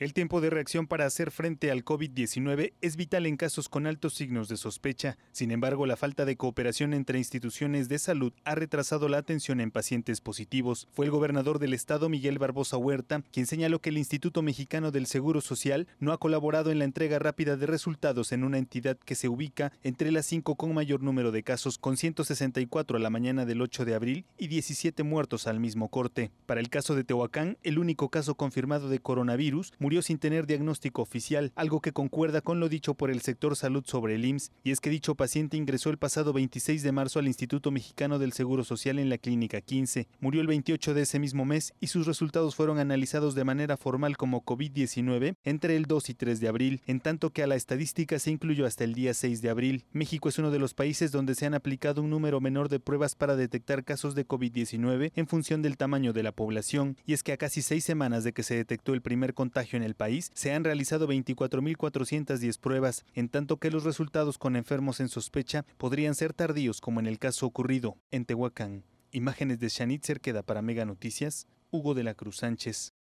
El tiempo de reacción para hacer frente al COVID-19 es vital en casos con altos signos de sospecha. Sin embargo, la falta de cooperación entre instituciones de salud ha retrasado la atención en pacientes positivos. Fue el gobernador del estado, Miguel Barbosa Huerta, quien señaló que el Instituto Mexicano del Seguro Social no ha colaborado en la entrega rápida de resultados en una entidad que se ubica entre las cinco con mayor número de casos, con 164 a la mañana del 8 de abril y 17 muertos al mismo corte. Para el caso de Tehuacán, el único caso confirmado de coronavirus, murió sin tener diagnóstico oficial, algo que concuerda con lo dicho por el sector salud sobre el IMSS, y es que dicho paciente ingresó el pasado 26 de marzo al Instituto Mexicano del Seguro Social en la Clínica 15, murió el 28 de ese mismo mes y sus resultados fueron analizados de manera formal como COVID-19 entre el 2 y 3 de abril, en tanto que a la estadística se incluyó hasta el día 6 de abril. México es uno de los países donde se han aplicado un número menor de pruebas para detectar casos de COVID-19 en función del tamaño de la población, y es que a casi seis semanas de que se detectó el primer contagio en el país, se han realizado 24.410 pruebas, en tanto que los resultados con enfermos en sospecha podrían ser tardíos como en el caso ocurrido en Tehuacán. Imágenes de Shanit Cerqueda para Mega Noticias, Hugo de la Cruz Sánchez.